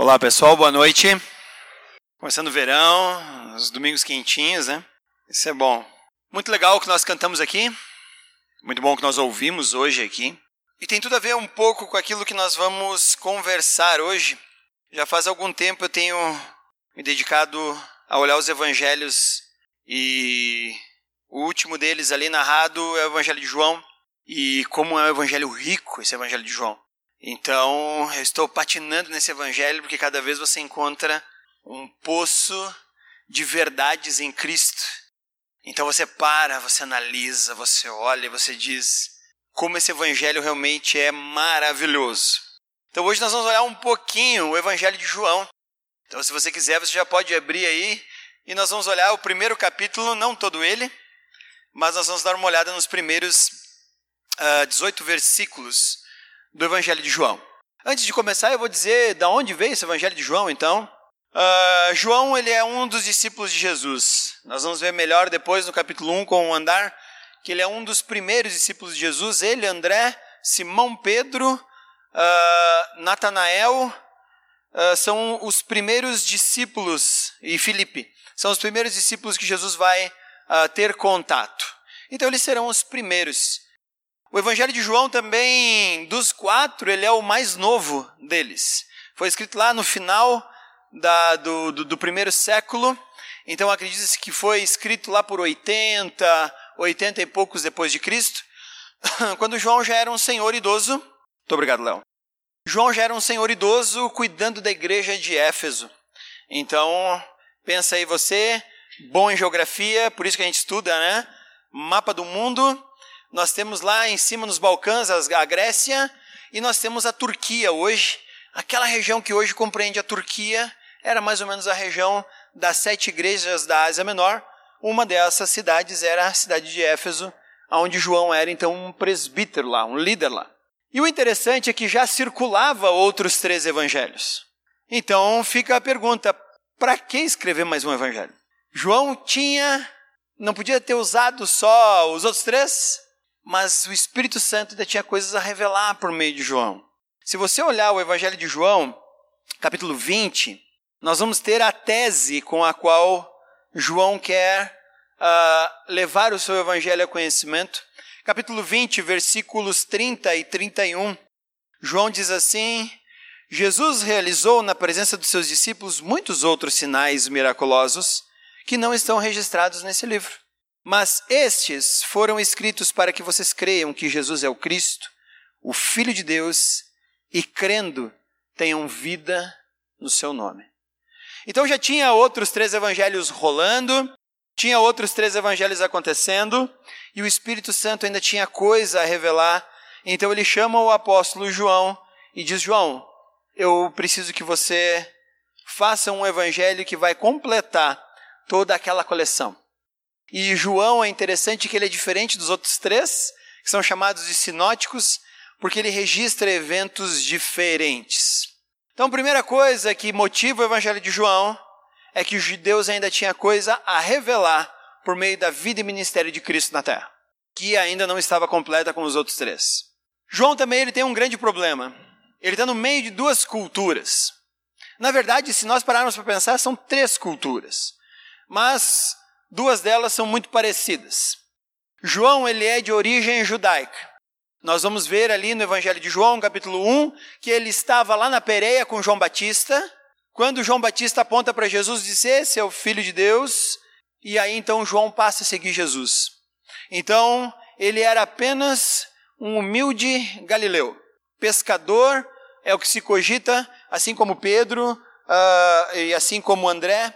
Olá pessoal, boa noite. Começando o verão, os domingos quentinhos, né? Isso é bom. Muito legal o que nós cantamos aqui. Muito bom o que nós ouvimos hoje aqui. E tem tudo a ver um pouco com aquilo que nós vamos conversar hoje. Já faz algum tempo eu tenho me dedicado a olhar os evangelhos e o último deles ali narrado é o evangelho de João e como é um evangelho rico esse evangelho de João. Então, eu estou patinando nesse evangelho porque cada vez você encontra um poço de verdades em Cristo. Então você para, você analisa, você olha e você diz como esse evangelho realmente é maravilhoso. Então hoje nós vamos olhar um pouquinho o evangelho de João. Então se você quiser, você já pode abrir aí e nós vamos olhar o primeiro capítulo, não todo ele, mas nós vamos dar uma olhada nos primeiros uh, ah, 18 versículos do Evangelho de João. Antes de começar, eu vou dizer da onde veio esse Evangelho de João, então. Uh, João ele é um dos discípulos de Jesus. Nós vamos ver melhor depois no capítulo 1 com o andar que ele é um dos primeiros discípulos de Jesus. Ele, André, Simão Pedro, uh, Natanael uh, são os primeiros discípulos, e Filipe, são os primeiros discípulos que Jesus vai ter contato. Então eles serão os primeiros. O Evangelho de João também, dos quatro, ele é o mais novo deles. Foi escrito lá no final da, do, do, do, primeiro século. Então acredita-se que foi escrito lá por 80, 80 e poucos depois de Cristo, quando João já era um senhor idoso. Muito obrigado, Léo. João já era um senhor idoso cuidando da igreja de Éfeso. Então, pensa aí você, bom em geografia, por isso que a gente estuda, né? Mapa do mundo. Nós temos lá em cima nos Balcãs a Grécia e nós temos a Turquia hoje. Aquela região que hoje compreende a Turquia era mais ou menos a região das sete igrejas da Ásia Menor. Uma dessas cidades era a cidade de Éfeso, onde João era então um presbítero lá, um líder lá. E o interessante é que já circulava outros três evangelhos. Então fica a pergunta: para que escrever mais um evangelho? João tinha, não podia ter usado só os outros três? Mas o Espírito Santo ainda tinha coisas a revelar por meio de João. Se você olhar o Evangelho de João, capítulo 20, nós vamos ter a tese com a qual João quer uh, levar o seu Evangelho a conhecimento. Capítulo 20, versículos 30 e 31, João diz assim: Jesus realizou na presença dos seus discípulos muitos outros sinais miraculosos que não estão registrados nesse livro. Mas estes foram escritos para que vocês creiam que Jesus é o Cristo, o Filho de Deus, e crendo tenham vida no seu nome. Então já tinha outros três evangelhos rolando, tinha outros três evangelhos acontecendo, e o Espírito Santo ainda tinha coisa a revelar. Então ele chama o apóstolo João e diz: João, eu preciso que você faça um evangelho que vai completar toda aquela coleção. E João é interessante que ele é diferente dos outros três, que são chamados de sinóticos, porque ele registra eventos diferentes. Então, a primeira coisa que motiva o evangelho de João é que os judeus ainda tinham coisa a revelar por meio da vida e ministério de Cristo na terra, que ainda não estava completa com os outros três. João também ele tem um grande problema. Ele está no meio de duas culturas. Na verdade, se nós pararmos para pensar, são três culturas. Mas Duas delas são muito parecidas. João ele é de origem judaica. Nós vamos ver ali no Evangelho de João, capítulo 1, que ele estava lá na Pereia com João Batista. Quando João Batista aponta para Jesus e diz: Esse é o Filho de Deus. E aí então João passa a seguir Jesus. Então ele era apenas um humilde galileu. Pescador é o que se cogita, assim como Pedro uh, e assim como André.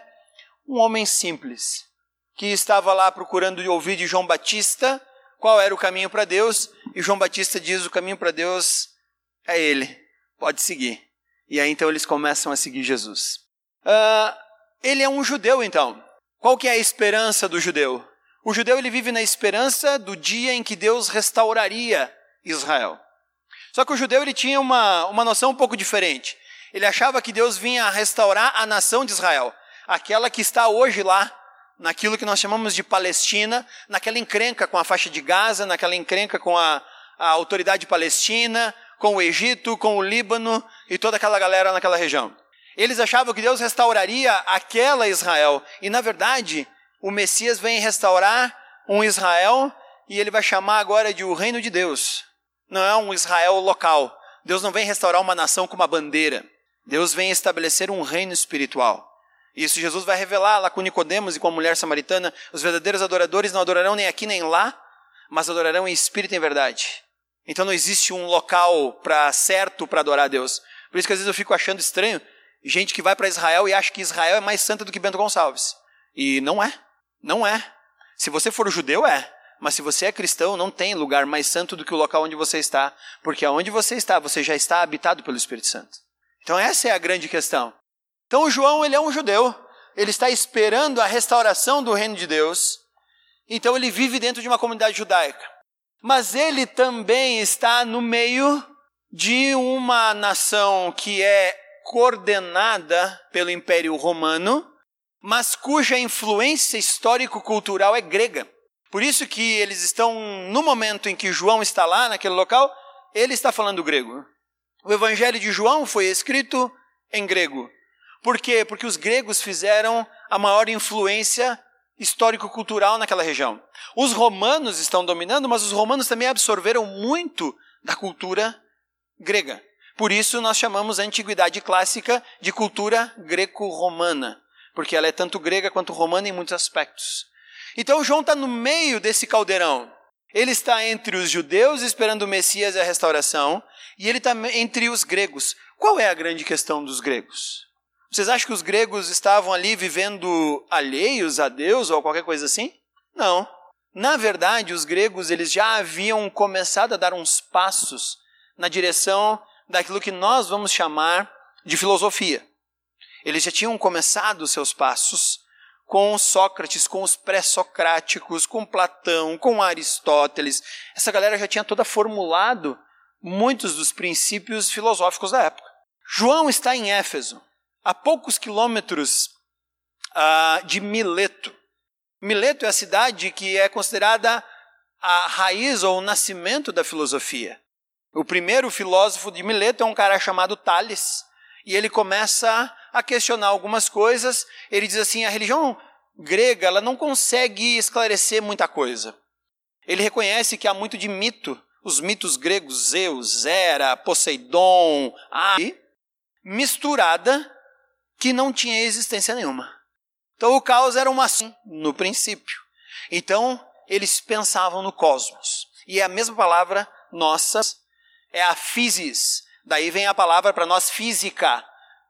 Um homem simples que estava lá procurando ouvir de João Batista qual era o caminho para Deus, e João Batista diz: o caminho para Deus é ele, pode seguir. E aí então eles começam a seguir Jesus. Uh, ele é um judeu então. Qual que é a esperança do judeu? O judeu ele vive na esperança do dia em que Deus restauraria Israel. Só que o judeu ele tinha uma, uma noção um pouco diferente. Ele achava que Deus vinha restaurar a nação de Israel, aquela que está hoje lá naquilo que nós chamamos de Palestina, naquela encrenca com a faixa de Gaza, naquela encrenca com a, a autoridade palestina, com o Egito, com o Líbano e toda aquela galera naquela região. Eles achavam que Deus restauraria aquela Israel. E na verdade, o Messias vem restaurar um Israel e ele vai chamar agora de o reino de Deus. Não é um Israel local. Deus não vem restaurar uma nação com uma bandeira. Deus vem estabelecer um reino espiritual. Isso Jesus vai revelar lá com Nicodemos e com a mulher samaritana. Os verdadeiros adoradores não adorarão nem aqui nem lá, mas adorarão em espírito e em verdade. Então não existe um local para certo para adorar a Deus. Por isso que às vezes eu fico achando estranho gente que vai para Israel e acha que Israel é mais santa do que Bento Gonçalves. E não é. Não é. Se você for judeu, é. Mas se você é cristão, não tem lugar mais santo do que o local onde você está, porque aonde você está, você já está habitado pelo Espírito Santo. Então essa é a grande questão. Então João, ele é um judeu, ele está esperando a restauração do reino de Deus. Então ele vive dentro de uma comunidade judaica. Mas ele também está no meio de uma nação que é coordenada pelo Império Romano, mas cuja influência histórico-cultural é grega. Por isso que eles estão, no momento em que João está lá, naquele local, ele está falando grego. O Evangelho de João foi escrito em grego. Por quê? Porque os gregos fizeram a maior influência histórico-cultural naquela região. Os romanos estão dominando, mas os romanos também absorveram muito da cultura grega. Por isso nós chamamos a antiguidade clássica de cultura greco-romana, porque ela é tanto grega quanto romana em muitos aspectos. Então João está no meio desse caldeirão. Ele está entre os judeus esperando o Messias e a restauração, e ele está entre os gregos. Qual é a grande questão dos gregos? Vocês acham que os gregos estavam ali vivendo alheios a Deus ou qualquer coisa assim? Não. Na verdade, os gregos eles já haviam começado a dar uns passos na direção daquilo que nós vamos chamar de filosofia. Eles já tinham começado seus passos com Sócrates, com os pré-socráticos, com Platão, com Aristóteles. Essa galera já tinha toda formulado muitos dos princípios filosóficos da época. João está em Éfeso, a poucos quilômetros uh, de Mileto. Mileto é a cidade que é considerada a raiz ou o nascimento da filosofia. O primeiro filósofo de Mileto é um cara chamado Tales, e ele começa a questionar algumas coisas. Ele diz assim: a religião grega ela não consegue esclarecer muita coisa. Ele reconhece que há muito de mito, os mitos gregos, Zeus, Hera, Poseidon, Ari, misturada que não tinha existência nenhuma. Então o caos era uma assim no princípio. Então eles pensavam no cosmos. E a mesma palavra nossa é a physis. Daí vem a palavra para nós física,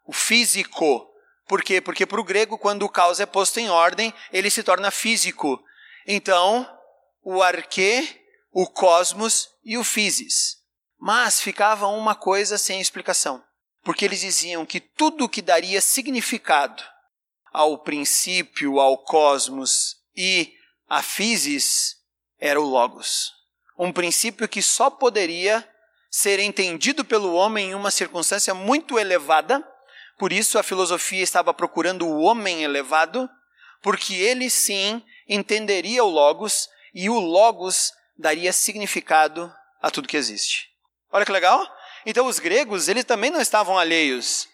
o físico. Por quê? Porque para o grego, quando o caos é posto em ordem, ele se torna físico. Então, o arquê, o cosmos e o physis. Mas ficava uma coisa sem explicação. Porque eles diziam que tudo que daria significado ao princípio, ao cosmos e à physis era o logos. Um princípio que só poderia ser entendido pelo homem em uma circunstância muito elevada, por isso a filosofia estava procurando o homem elevado, porque ele sim entenderia o Logos e o Logos daria significado a tudo que existe. Olha que legal! Então os gregos, eles também não estavam alheios.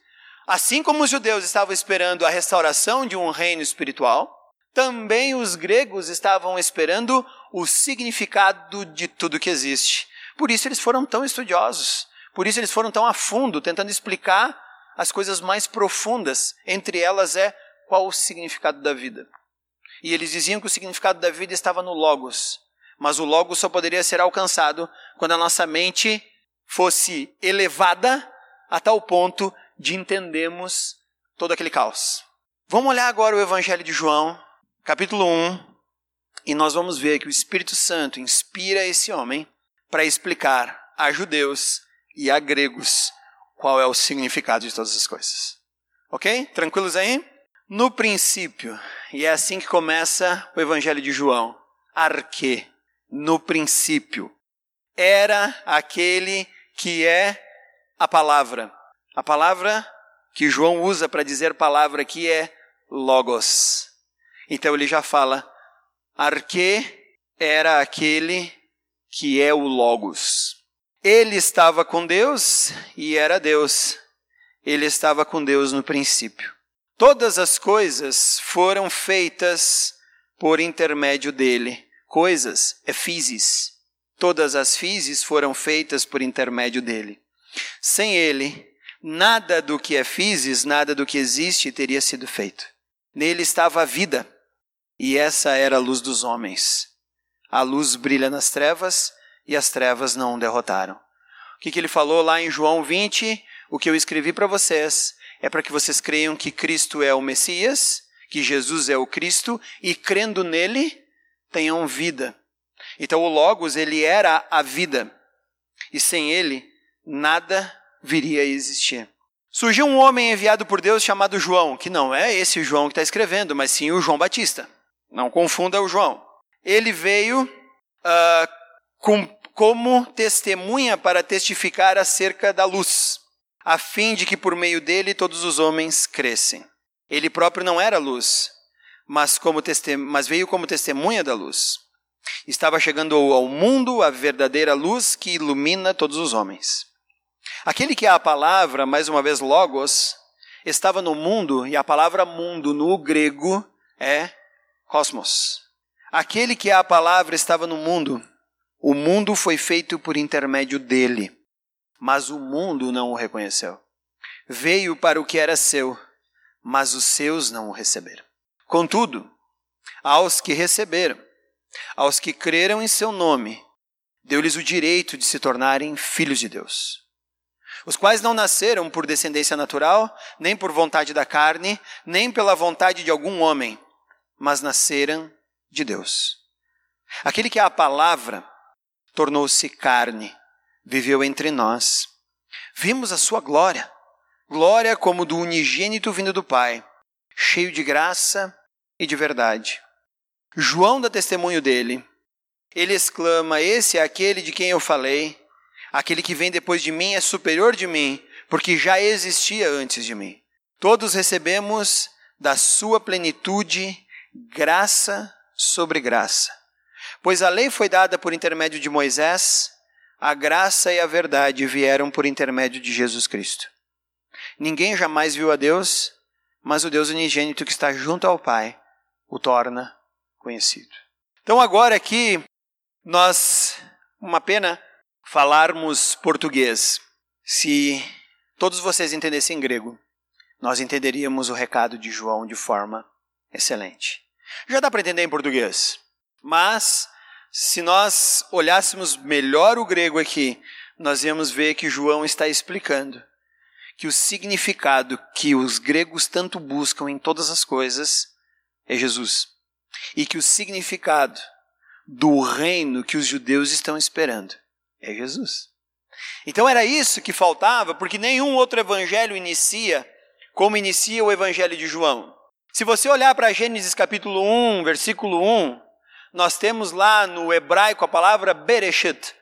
Assim como os judeus estavam esperando a restauração de um reino espiritual, também os gregos estavam esperando o significado de tudo que existe. Por isso eles foram tão estudiosos, por isso eles foram tão a fundo, tentando explicar as coisas mais profundas. Entre elas é qual o significado da vida. E eles diziam que o significado da vida estava no Logos, mas o Logos só poderia ser alcançado quando a nossa mente fosse elevada a tal ponto de entendermos todo aquele caos. Vamos olhar agora o Evangelho de João, capítulo 1, e nós vamos ver que o Espírito Santo inspira esse homem para explicar a judeus e a gregos qual é o significado de todas as coisas. Ok? Tranquilos aí? No princípio, e é assim que começa o Evangelho de João, arque, no princípio, era aquele que é a palavra. A palavra que João usa para dizer palavra aqui é logos. Então ele já fala, arque era aquele que é o Logos. Ele estava com Deus e era Deus. ele estava com Deus no princípio. Todas as coisas foram feitas por intermédio dele. Coisas é physis. Todas as physis foram feitas por intermédio dele. Sem ele, nada do que é physis, nada do que existe teria sido feito. Nele estava a vida, e essa era a luz dos homens. A luz brilha nas trevas, e as trevas não o derrotaram. O que, que ele falou lá em João 20? O que eu escrevi para vocês é para que vocês creiam que Cristo é o Messias, que Jesus é o Cristo, e crendo nele, tenham vida. Então o Logos, ele era a vida, e sem ele, nada viria a existir. Surgiu um homem enviado por Deus chamado João, que não é esse João que está escrevendo, mas sim o João Batista. Não confunda o João. Ele veio uh, com, como testemunha para testificar acerca da luz a fim de que por meio dele todos os homens crescem. Ele próprio não era luz, mas, como mas veio como testemunha da luz. Estava chegando ao mundo a verdadeira luz que ilumina todos os homens. Aquele que é a palavra, mais uma vez logos, estava no mundo, e a palavra mundo no grego é cosmos. Aquele que é a palavra estava no mundo. O mundo foi feito por intermédio dele mas o mundo não o reconheceu. Veio para o que era seu, mas os seus não o receberam. Contudo, aos que receberam, aos que creram em seu nome, deu-lhes o direito de se tornarem filhos de Deus. Os quais não nasceram por descendência natural, nem por vontade da carne, nem pela vontade de algum homem, mas nasceram de Deus. Aquele que é a palavra tornou-se carne viveu entre nós. Vimos a sua glória, glória como do unigênito vindo do Pai, cheio de graça e de verdade. João dá testemunho dele. Ele exclama: Esse é aquele de quem eu falei. Aquele que vem depois de mim é superior de mim, porque já existia antes de mim. Todos recebemos da sua plenitude graça sobre graça. Pois a lei foi dada por intermédio de Moisés, a graça e a verdade vieram por intermédio de Jesus Cristo. Ninguém jamais viu a Deus, mas o Deus unigênito que está junto ao Pai o torna conhecido. Então, agora aqui, nós, uma pena falarmos português. Se todos vocês entendessem grego, nós entenderíamos o recado de João de forma excelente. Já dá para entender em português, mas se nós olhássemos melhor o grego aqui, nós íamos ver que João está explicando que o significado que os gregos tanto buscam em todas as coisas é Jesus. E que o significado do reino que os judeus estão esperando é Jesus. Então era isso que faltava, porque nenhum outro evangelho inicia como inicia o evangelho de João. Se você olhar para Gênesis capítulo 1, versículo 1, nós temos lá no hebraico a palavra Bereshit.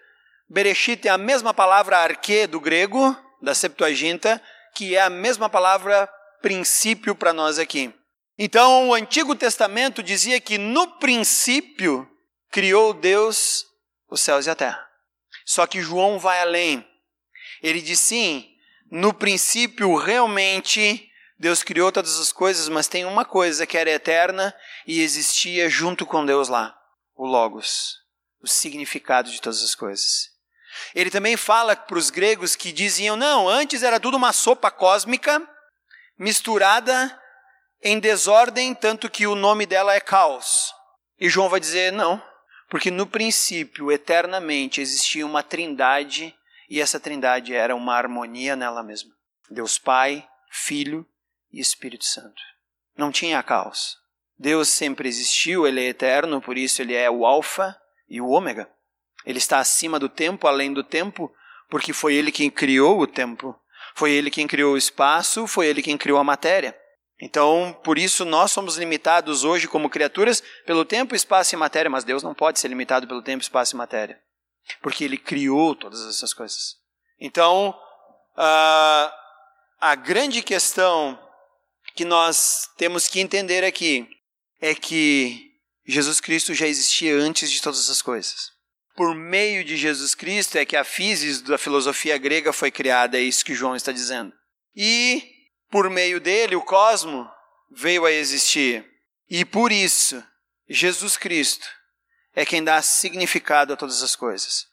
Bereshit é a mesma palavra arque do grego, da Septuaginta, que é a mesma palavra princípio para nós aqui. Então, o Antigo Testamento dizia que no princípio criou Deus os céus e a terra. Só que João vai além. Ele diz sim, no princípio realmente Deus criou todas as coisas, mas tem uma coisa que era eterna e existia junto com Deus lá o Logos, o significado de todas as coisas. Ele também fala para os gregos que diziam: não, antes era tudo uma sopa cósmica misturada em desordem, tanto que o nome dela é caos. E João vai dizer: não, porque no princípio, eternamente, existia uma trindade e essa trindade era uma harmonia nela mesma: Deus Pai, Filho e Espírito Santo. Não tinha caos. Deus sempre existiu, ele é eterno, por isso ele é o Alfa e o Ômega. Ele está acima do tempo, além do tempo, porque foi ele quem criou o tempo. Foi ele quem criou o espaço, foi ele quem criou a matéria. Então, por isso nós somos limitados hoje como criaturas pelo tempo, espaço e matéria, mas Deus não pode ser limitado pelo tempo, espaço e matéria, porque ele criou todas essas coisas. Então, uh, a grande questão que nós temos que entender aqui é que Jesus Cristo já existia antes de todas as coisas. Por meio de Jesus Cristo é que a physis da filosofia grega foi criada, é isso que João está dizendo. e por meio dele o cosmo veio a existir. E por isso, Jesus Cristo é quem dá significado a todas as coisas.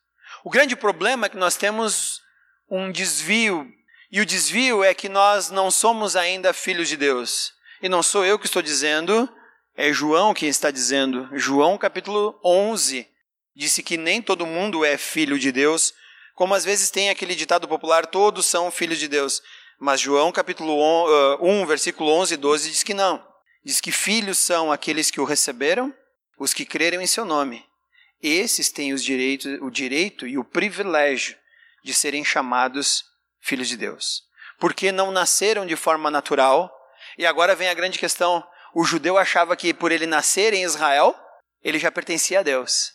O grande problema é que nós temos um desvio, e o desvio é que nós não somos ainda filhos de Deus. E não sou eu que estou dizendo, é João quem está dizendo. João capítulo 11 disse que nem todo mundo é filho de Deus, como às vezes tem aquele ditado popular, todos são filhos de Deus. Mas João capítulo 1, versículo 11 e 12 diz que não. Diz que filhos são aqueles que o receberam, os que creram em seu nome. Esses têm os direitos, o direito e o privilégio de serem chamados filhos de Deus. Porque não nasceram de forma natural. E agora vem a grande questão: o judeu achava que por ele nascer em Israel, ele já pertencia a Deus.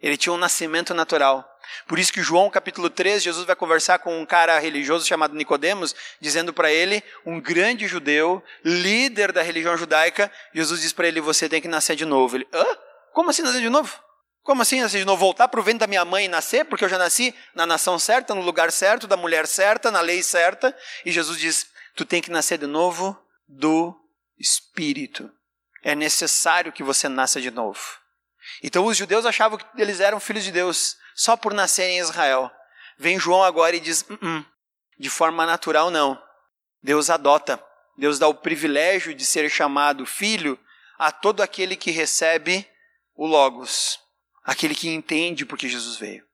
Ele tinha um nascimento natural. Por isso que João capítulo 3, Jesus vai conversar com um cara religioso chamado Nicodemos, dizendo para ele, um grande judeu, líder da religião judaica, Jesus diz para ele: "Você tem que nascer de novo". Ele: "Hã? Como assim nascer de novo? Como assim nascer de novo? Voltar para o ventre da minha mãe e nascer? Porque eu já nasci na nação certa, no lugar certo, da mulher certa, na lei certa". E Jesus diz: "Tu tem que nascer de novo do espírito. É necessário que você nasça de novo". Então os judeus achavam que eles eram filhos de Deus só por nascer em Israel. Vem João agora e diz: uh -uh, de forma natural não. Deus adota, Deus dá o privilégio de ser chamado filho a todo aquele que recebe o Logos, aquele que entende porque Jesus veio.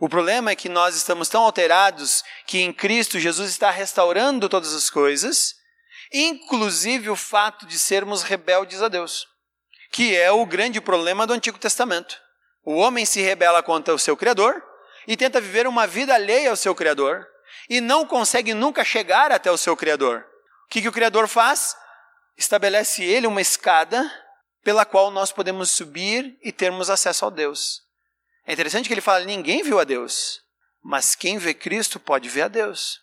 O problema é que nós estamos tão alterados que em Cristo Jesus está restaurando todas as coisas, inclusive o fato de sermos rebeldes a Deus que é o grande problema do Antigo Testamento. O homem se rebela contra o seu Criador e tenta viver uma vida alheia ao seu Criador e não consegue nunca chegar até o seu Criador. O que, que o Criador faz? Estabelece ele uma escada pela qual nós podemos subir e termos acesso ao Deus. É interessante que ele fala: ninguém viu a Deus, mas quem vê Cristo pode ver a Deus.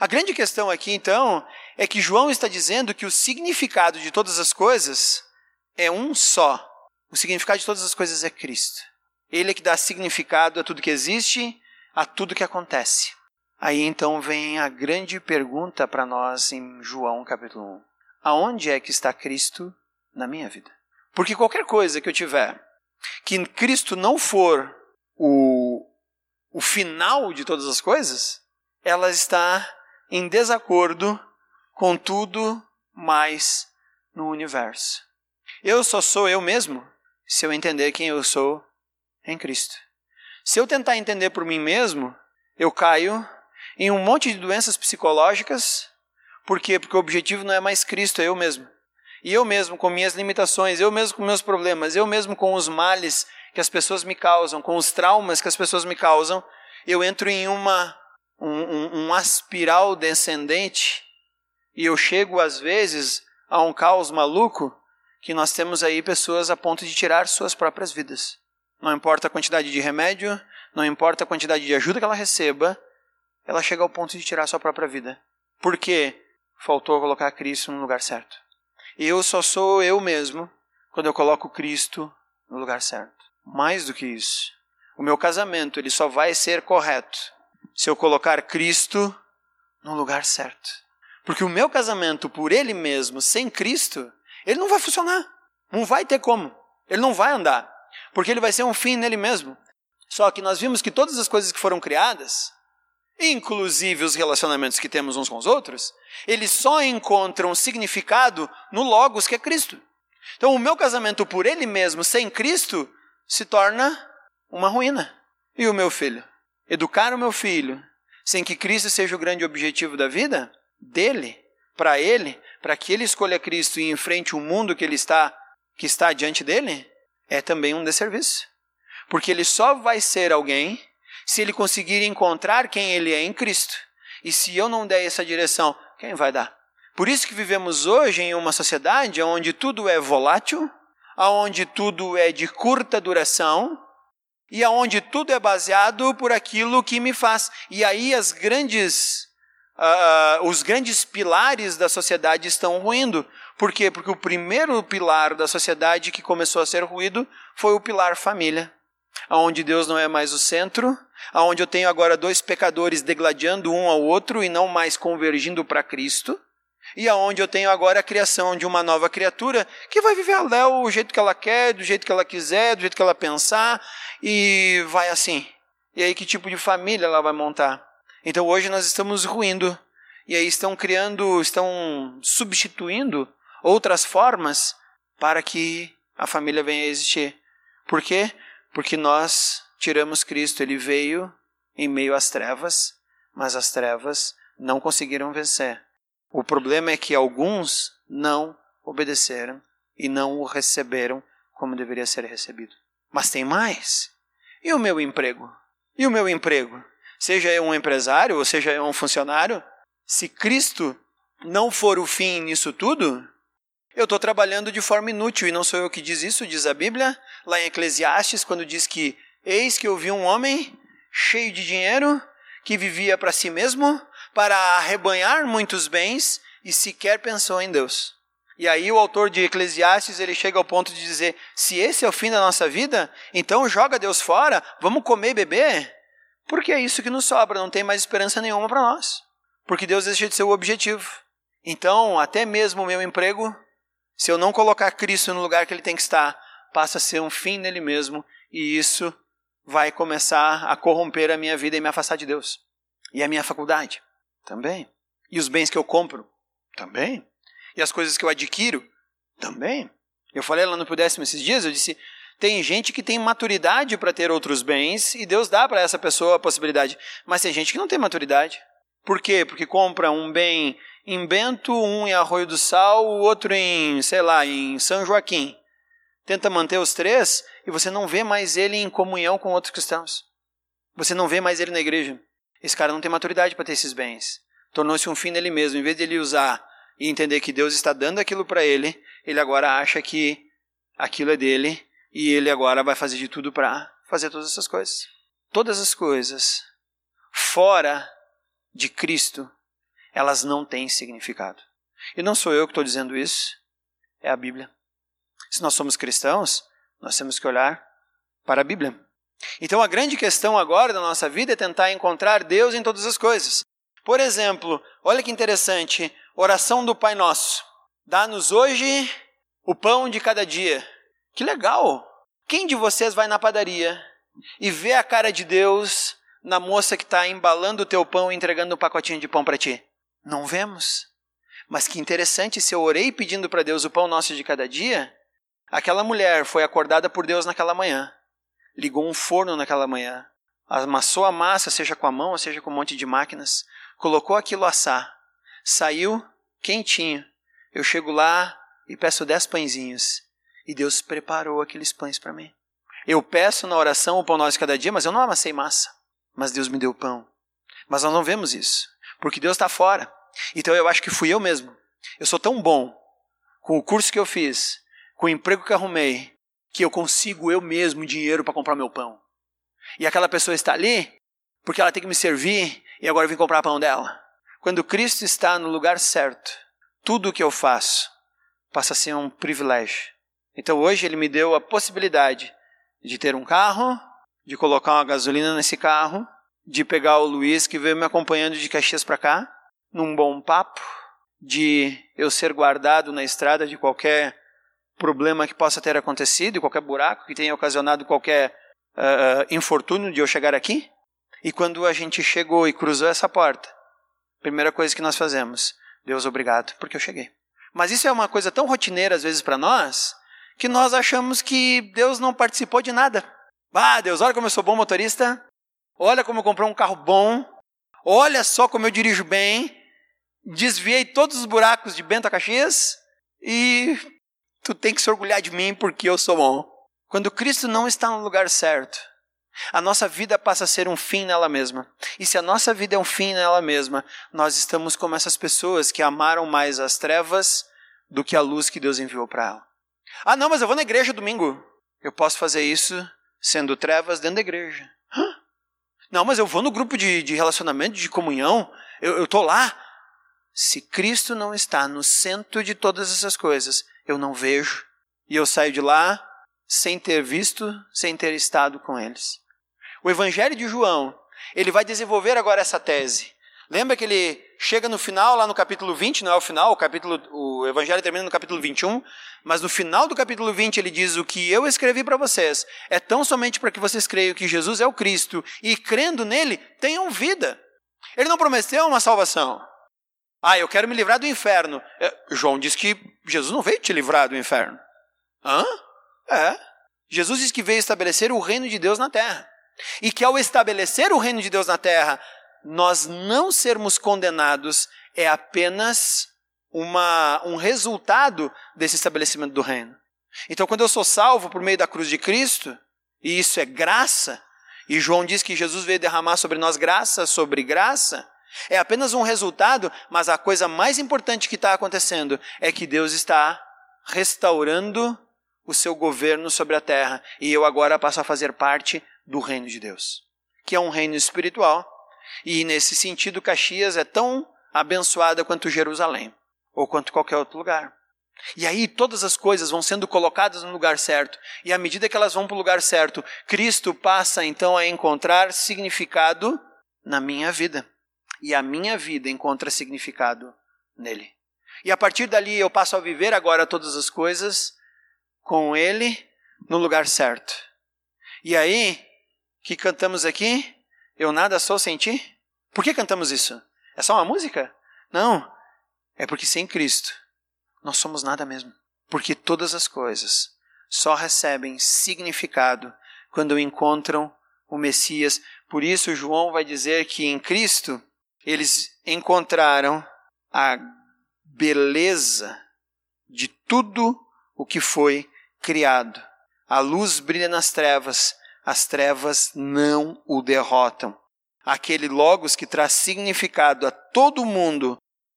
A grande questão aqui, então, é que João está dizendo que o significado de todas as coisas é um só. O significado de todas as coisas é Cristo. Ele é que dá significado a tudo que existe, a tudo que acontece. Aí então vem a grande pergunta para nós em João capítulo 1. Aonde é que está Cristo na minha vida? Porque qualquer coisa que eu tiver que Cristo não for o, o final de todas as coisas, ela está em desacordo com tudo mais no universo. Eu só sou eu mesmo se eu entender quem eu sou em Cristo. Se eu tentar entender por mim mesmo, eu caio em um monte de doenças psicológicas. Por quê? Porque o objetivo não é mais Cristo, é eu mesmo. E eu mesmo, com minhas limitações, eu mesmo com meus problemas, eu mesmo com os males que as pessoas me causam, com os traumas que as pessoas me causam, eu entro em uma um, um, uma espiral descendente e eu chego às vezes a um caos maluco que nós temos aí pessoas a ponto de tirar suas próprias vidas. Não importa a quantidade de remédio, não importa a quantidade de ajuda que ela receba, ela chega ao ponto de tirar sua própria vida. Por quê? Faltou colocar Cristo no lugar certo. Eu só sou eu mesmo quando eu coloco Cristo no lugar certo. Mais do que isso, o meu casamento ele só vai ser correto se eu colocar Cristo no lugar certo. Porque o meu casamento por ele mesmo, sem Cristo, ele não vai funcionar. Não vai ter como. Ele não vai andar. Porque ele vai ser um fim nele mesmo. Só que nós vimos que todas as coisas que foram criadas, inclusive os relacionamentos que temos uns com os outros, eles só encontram significado no Logos, que é Cristo. Então, o meu casamento por ele mesmo, sem Cristo, se torna uma ruína. E o meu filho? Educar o meu filho sem que Cristo seja o grande objetivo da vida dele, para ele, para que ele escolha Cristo e enfrente o mundo que ele está que está diante dele, é também um desserviço. Porque ele só vai ser alguém se ele conseguir encontrar quem ele é em Cristo. E se eu não der essa direção, quem vai dar? Por isso que vivemos hoje em uma sociedade onde tudo é volátil, onde tudo é de curta duração e onde tudo é baseado por aquilo que me faz. E aí as grandes uh, os grandes pilares da sociedade estão ruindo. Por quê? Porque o primeiro pilar da sociedade que começou a ser ruído foi o pilar família, onde Deus não é mais o centro aonde eu tenho agora dois pecadores degladiando um ao outro e não mais convergindo para Cristo, e aonde eu tenho agora a criação de uma nova criatura que vai viver a Léo o jeito que ela quer, do jeito que ela quiser, do jeito que ela pensar, e vai assim. E aí que tipo de família ela vai montar? Então hoje nós estamos ruindo, e aí estão criando, estão substituindo outras formas para que a família venha a existir. Por quê? Porque nós tiramos Cristo, ele veio em meio às trevas, mas as trevas não conseguiram vencer. O problema é que alguns não obedeceram e não o receberam como deveria ser recebido. Mas tem mais. E o meu emprego? E o meu emprego? Seja eu um empresário ou seja eu um funcionário, se Cristo não for o fim nisso tudo, eu estou trabalhando de forma inútil, e não sou eu que diz isso, diz a Bíblia, lá em Eclesiastes, quando diz que eis que eu vi um homem cheio de dinheiro, que vivia para si mesmo, para arrebanhar muitos bens, e sequer pensou em Deus. E aí o autor de Eclesiastes, ele chega ao ponto de dizer, se esse é o fim da nossa vida, então joga Deus fora, vamos comer e beber, porque é isso que nos sobra, não tem mais esperança nenhuma para nós. Porque Deus deixa de ser o objetivo. Então, até mesmo o meu emprego se eu não colocar Cristo no lugar que ele tem que estar, passa a ser um fim nele mesmo, e isso vai começar a corromper a minha vida e me afastar de Deus. E a minha faculdade? Também. E os bens que eu compro? Também. E as coisas que eu adquiro? Também. Eu falei lá no Pudécimo esses dias, eu disse, tem gente que tem maturidade para ter outros bens e Deus dá para essa pessoa a possibilidade. Mas tem gente que não tem maturidade. Por quê? Porque compra um bem em Bento, um em Arroio do Sal, o outro em, sei lá, em São Joaquim. Tenta manter os três e você não vê mais ele em comunhão com outros cristãos. Você não vê mais ele na igreja. Esse cara não tem maturidade para ter esses bens. Tornou-se um fim nele mesmo. Em vez de ele usar e entender que Deus está dando aquilo para ele, ele agora acha que aquilo é dele e ele agora vai fazer de tudo para fazer todas essas coisas. Todas as coisas fora de Cristo elas não têm significado. E não sou eu que estou dizendo isso, é a Bíblia. Se nós somos cristãos, nós temos que olhar para a Bíblia. Então a grande questão agora da nossa vida é tentar encontrar Deus em todas as coisas. Por exemplo, olha que interessante, oração do Pai Nosso. Dá-nos hoje o pão de cada dia. Que legal! Quem de vocês vai na padaria e vê a cara de Deus na moça que está embalando o teu pão e entregando um pacotinho de pão para ti? Não vemos. Mas que interessante, se eu orei pedindo para Deus o pão nosso de cada dia, aquela mulher foi acordada por Deus naquela manhã, ligou um forno naquela manhã, amassou a massa, seja com a mão, seja com um monte de máquinas, colocou aquilo a assar, saiu quentinho. Eu chego lá e peço dez pãezinhos, e Deus preparou aqueles pães para mim. Eu peço na oração o pão nosso cada dia, mas eu não amassei massa, mas Deus me deu pão. Mas nós não vemos isso porque Deus está fora. Então eu acho que fui eu mesmo. Eu sou tão bom com o curso que eu fiz, com o emprego que arrumei, que eu consigo eu mesmo dinheiro para comprar meu pão. E aquela pessoa está ali porque ela tem que me servir e agora eu vim comprar pão dela. Quando Cristo está no lugar certo, tudo o que eu faço passa a ser um privilégio. Então hoje ele me deu a possibilidade de ter um carro, de colocar uma gasolina nesse carro, de pegar o Luiz que veio me acompanhando de Caxias para cá, num bom papo, de eu ser guardado na estrada de qualquer problema que possa ter acontecido, qualquer buraco que tenha ocasionado qualquer uh, infortúnio de eu chegar aqui. E quando a gente chegou e cruzou essa porta, primeira coisa que nós fazemos, Deus obrigado, porque eu cheguei. Mas isso é uma coisa tão rotineira às vezes para nós, que nós achamos que Deus não participou de nada. Ah, Deus, olha como eu sou bom motorista, Olha como eu comprei um carro bom. Olha só como eu dirijo bem. Desviei todos os buracos de Bento a Caxias. E tu tem que se orgulhar de mim porque eu sou bom. Quando Cristo não está no lugar certo, a nossa vida passa a ser um fim nela mesma. E se a nossa vida é um fim nela mesma, nós estamos como essas pessoas que amaram mais as trevas do que a luz que Deus enviou para ela. Ah, não, mas eu vou na igreja domingo. Eu posso fazer isso sendo trevas dentro da igreja. Não, mas eu vou no grupo de, de relacionamento, de comunhão, eu estou lá. Se Cristo não está no centro de todas essas coisas, eu não vejo. E eu saio de lá sem ter visto, sem ter estado com eles. O Evangelho de João, ele vai desenvolver agora essa tese. Lembra que ele chega no final, lá no capítulo 20, não é o final, o, capítulo, o Evangelho termina no capítulo 21, mas no final do capítulo 20 ele diz: O que eu escrevi para vocês é tão somente para que vocês creiam que Jesus é o Cristo e crendo nele tenham vida. Ele não prometeu uma salvação. Ah, eu quero me livrar do inferno. É, João diz que Jesus não veio te livrar do inferno. Hã? É. Jesus diz que veio estabelecer o reino de Deus na terra. E que ao estabelecer o reino de Deus na terra, nós não sermos condenados é apenas uma, um resultado desse estabelecimento do reino. Então, quando eu sou salvo por meio da cruz de Cristo, e isso é graça, e João diz que Jesus veio derramar sobre nós graça sobre graça, é apenas um resultado, mas a coisa mais importante que está acontecendo é que Deus está restaurando o seu governo sobre a terra, e eu agora passo a fazer parte do reino de Deus, que é um reino espiritual, e nesse sentido, Caxias é tão abençoada quanto Jerusalém, ou quanto qualquer outro lugar. E aí todas as coisas vão sendo colocadas no lugar certo, e à medida que elas vão para o lugar certo, Cristo passa então a encontrar significado na minha vida, e a minha vida encontra significado nele. E a partir dali eu passo a viver agora todas as coisas com ele no lugar certo. E aí, que cantamos aqui? Eu nada sou sem ti? Por que cantamos isso? É só uma música? Não. É porque sem Cristo nós somos nada mesmo. Porque todas as coisas só recebem significado quando encontram o Messias. Por isso, João vai dizer que em Cristo eles encontraram a beleza de tudo o que foi criado. A luz brilha nas trevas as trevas não o derrotam. Aquele Logos que traz significado a todo mundo,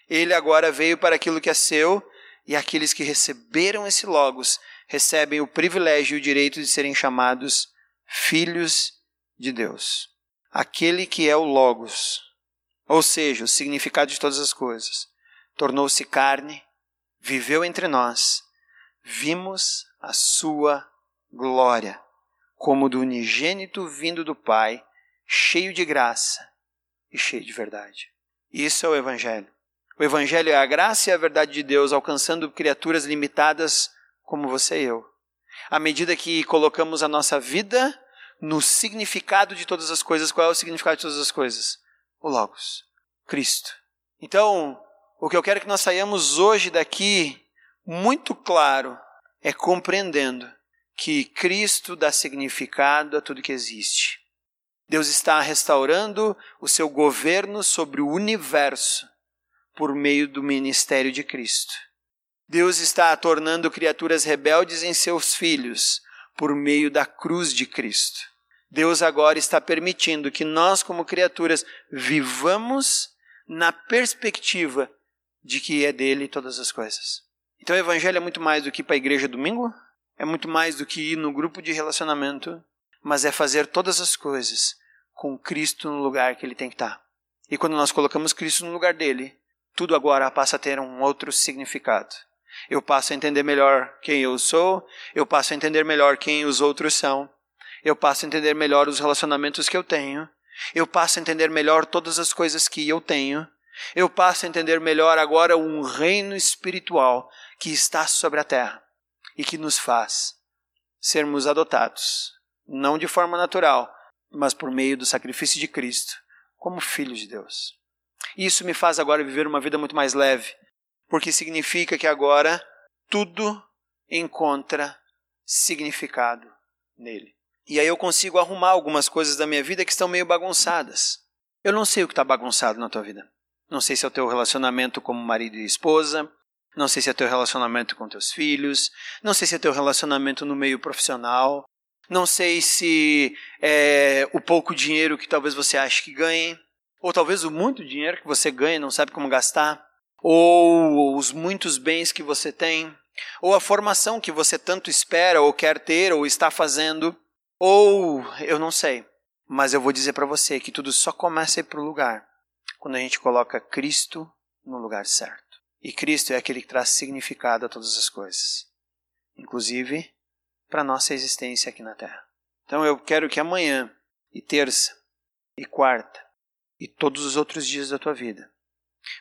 ele agora veio para aquilo que é seu, e aqueles que receberam esse Logos recebem o privilégio e o direito de serem chamados filhos de Deus. Aquele que é o Logos, ou seja, o significado de todas as coisas, tornou-se carne, viveu entre nós, vimos a sua glória como do unigênito vindo do Pai, cheio de graça e cheio de verdade. Isso é o Evangelho. O Evangelho é a graça e a verdade de Deus alcançando criaturas limitadas como você e eu. À medida que colocamos a nossa vida no significado de todas as coisas, qual é o significado de todas as coisas? O Logos, Cristo. Então, o que eu quero que nós saiamos hoje daqui muito claro é compreendendo que Cristo dá significado a tudo que existe. Deus está restaurando o seu governo sobre o universo por meio do ministério de Cristo. Deus está tornando criaturas rebeldes em seus filhos por meio da cruz de Cristo. Deus agora está permitindo que nós, como criaturas, vivamos na perspectiva de que é dele todas as coisas. Então o Evangelho é muito mais do que para a igreja domingo, é muito mais do que ir no grupo de relacionamento, mas é fazer todas as coisas com Cristo no lugar que ele tem que estar. E quando nós colocamos Cristo no lugar dele, tudo agora passa a ter um outro significado. Eu passo a entender melhor quem eu sou, eu passo a entender melhor quem os outros são, eu passo a entender melhor os relacionamentos que eu tenho, eu passo a entender melhor todas as coisas que eu tenho, eu passo a entender melhor agora um reino espiritual que está sobre a terra e que nos faz sermos adotados, não de forma natural, mas por meio do sacrifício de Cristo, como filhos de Deus. Isso me faz agora viver uma vida muito mais leve, porque significa que agora tudo encontra significado nele. E aí eu consigo arrumar algumas coisas da minha vida que estão meio bagunçadas. Eu não sei o que está bagunçado na tua vida. Não sei se é o teu relacionamento como marido e esposa, não sei se é teu relacionamento com teus filhos, não sei se é teu relacionamento no meio profissional, não sei se é o pouco dinheiro que talvez você ache que ganhe, ou talvez o muito dinheiro que você ganha e não sabe como gastar, ou os muitos bens que você tem, ou a formação que você tanto espera ou quer ter ou está fazendo, ou eu não sei. Mas eu vou dizer para você que tudo só começa a ir para o lugar quando a gente coloca Cristo no lugar certo. E Cristo é aquele que traz significado a todas as coisas, inclusive para nossa existência aqui na Terra. Então eu quero que amanhã, e terça e quarta e todos os outros dias da tua vida,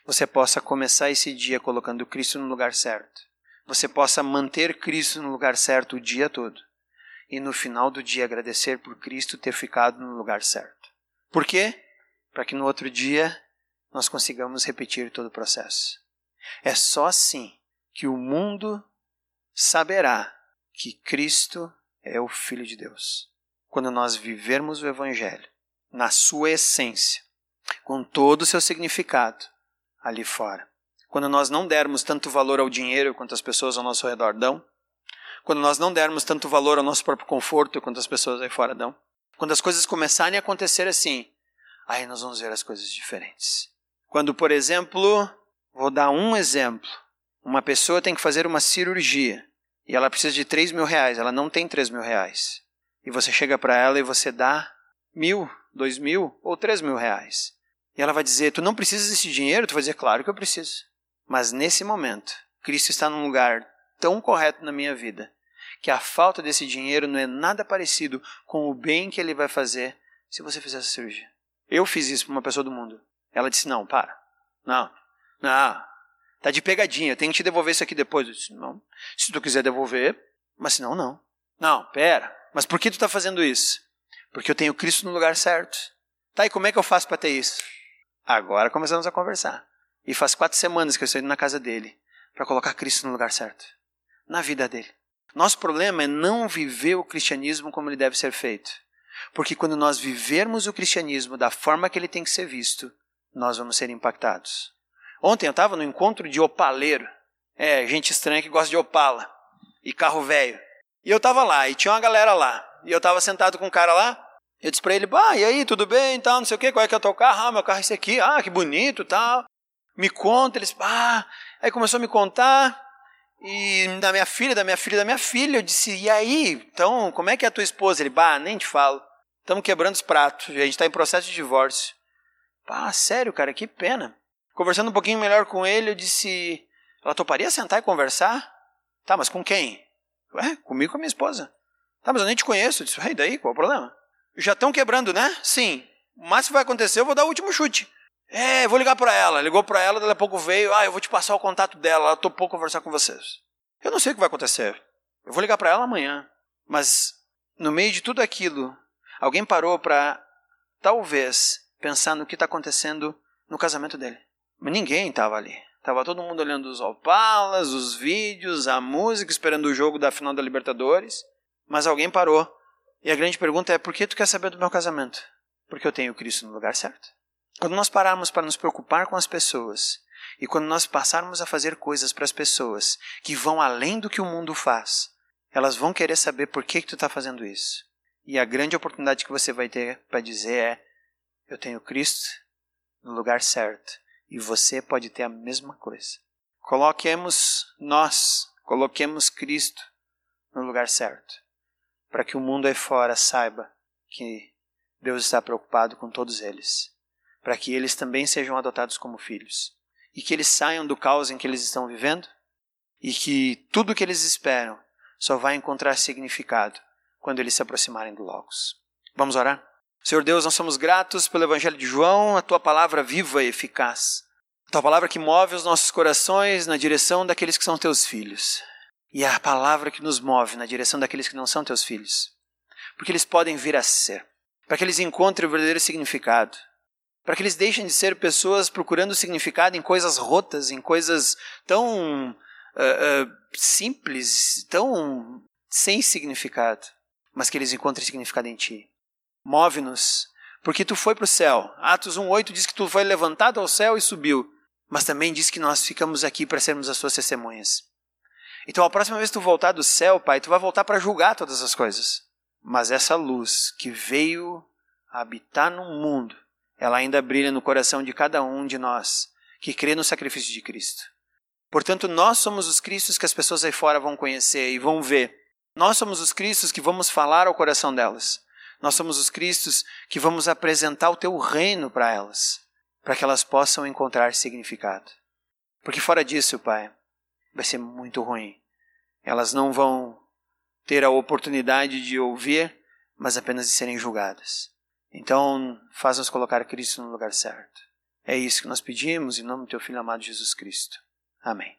você possa começar esse dia colocando Cristo no lugar certo. Você possa manter Cristo no lugar certo o dia todo. E no final do dia agradecer por Cristo ter ficado no lugar certo. Por quê? Para que no outro dia nós consigamos repetir todo o processo. É só assim que o mundo saberá que Cristo é o Filho de Deus. Quando nós vivermos o Evangelho na sua essência, com todo o seu significado, ali fora. Quando nós não dermos tanto valor ao dinheiro quanto as pessoas ao nosso redor dão, quando nós não dermos tanto valor ao nosso próprio conforto quanto as pessoas aí fora dão, quando as coisas começarem a acontecer assim, aí nós vamos ver as coisas diferentes. Quando, por exemplo, vou dar um exemplo, uma pessoa tem que fazer uma cirurgia e ela precisa de 3 mil reais, ela não tem 3 mil reais. E você chega para ela e você dá mil, dois mil ou três mil reais. E ela vai dizer: Tu não precisas desse dinheiro? Tu vai dizer: Claro que eu preciso. Mas nesse momento, Cristo está num lugar tão correto na minha vida que a falta desse dinheiro não é nada parecido com o bem que ele vai fazer se você fizer essa cirurgia. Eu fiz isso para uma pessoa do mundo. Ela disse: Não, para. Não, não. Tá de pegadinha, tenho que te devolver isso aqui depois. Disse: Não. Se tu quiser devolver, mas se não, não. Pera. Mas por que tu está fazendo isso? Porque eu tenho Cristo no lugar certo. Tá, e como é que eu faço para ter isso? Agora começamos a conversar. E faz quatro semanas que eu estou indo na casa dele para colocar Cristo no lugar certo, na vida dele. Nosso problema é não viver o cristianismo como ele deve ser feito. Porque quando nós vivermos o cristianismo da forma que ele tem que ser visto, nós vamos ser impactados. Ontem eu estava no encontro de opaleiro. É, gente estranha que gosta de opala e carro velho. E eu estava lá, e tinha uma galera lá. E eu estava sentado com um cara lá, eu disse para ele, bah, e aí, tudo bem, tal, não sei o quê, qual é que é o teu carro? Ah, meu carro é esse aqui, ah, que bonito, tal. Me conta, eles, ah, aí começou a me contar, e da minha filha, da minha filha, da minha filha, eu disse, e aí, então, como é que é a tua esposa? Ele, bah, nem te falo, estamos quebrando os pratos, a gente está em processo de divórcio. Ah, sério, cara, que pena. Conversando um pouquinho melhor com ele, eu disse, ela toparia sentar e conversar? Tá, mas com quem? Ué, comigo com a minha esposa. Tá, mas eu nem te conheço. Eu disse, e daí, qual é o problema? Já estão quebrando, né? Sim. Máximo que vai acontecer, eu vou dar o último chute. É, vou ligar para ela. Ligou para ela, daqui a pouco veio. Ah, eu vou te passar o contato dela. Ela topou conversar com vocês. Eu não sei o que vai acontecer. Eu vou ligar para ela amanhã. Mas, no meio de tudo aquilo, alguém parou para, talvez, pensar no que está acontecendo no casamento dele. Mas ninguém estava ali. Tava todo mundo olhando os opalas, os vídeos, a música, esperando o jogo da final da Libertadores. Mas alguém parou e a grande pergunta é: por que tu quer saber do meu casamento? Porque eu tenho Cristo no lugar certo. Quando nós pararmos para nos preocupar com as pessoas e quando nós passarmos a fazer coisas para as pessoas que vão além do que o mundo faz, elas vão querer saber por que, que tu está fazendo isso. E a grande oportunidade que você vai ter para dizer é: eu tenho Cristo no lugar certo e você pode ter a mesma coisa. Coloquemos nós, coloquemos Cristo no lugar certo para que o mundo aí fora saiba que Deus está preocupado com todos eles, para que eles também sejam adotados como filhos e que eles saiam do caos em que eles estão vivendo e que tudo o que eles esperam só vai encontrar significado quando eles se aproximarem do Logos. Vamos orar? Senhor Deus, nós somos gratos pelo Evangelho de João, a tua palavra viva e eficaz. A tua palavra que move os nossos corações na direção daqueles que são teus filhos e a palavra que nos move na direção daqueles que não são teus filhos. Porque eles podem vir a ser. Para que eles encontrem o verdadeiro significado. Para que eles deixem de ser pessoas procurando significado em coisas rotas, em coisas tão uh, uh, simples, tão sem significado. Mas que eles encontrem significado em ti. Move-nos, porque tu foi para o céu. Atos 1,8 diz que tu foi levantado ao céu e subiu. Mas também diz que nós ficamos aqui para sermos as suas testemunhas. Então, a próxima vez que tu voltar do céu, Pai, tu vai voltar para julgar todas as coisas. Mas essa luz que veio habitar no mundo, ela ainda brilha no coração de cada um de nós que crê no sacrifício de Cristo. Portanto, nós somos os Cristos que as pessoas aí fora vão conhecer e vão ver. Nós somos os Cristos que vamos falar ao coração delas. Nós somos os Cristos que vamos apresentar o teu reino para elas, para que elas possam encontrar significado. Porque fora disso, Pai, vai ser muito ruim. Elas não vão ter a oportunidade de ouvir, mas apenas de serem julgadas. Então, faz-nos colocar Cristo no lugar certo. É isso que nós pedimos em nome do teu Filho amado Jesus Cristo. Amém.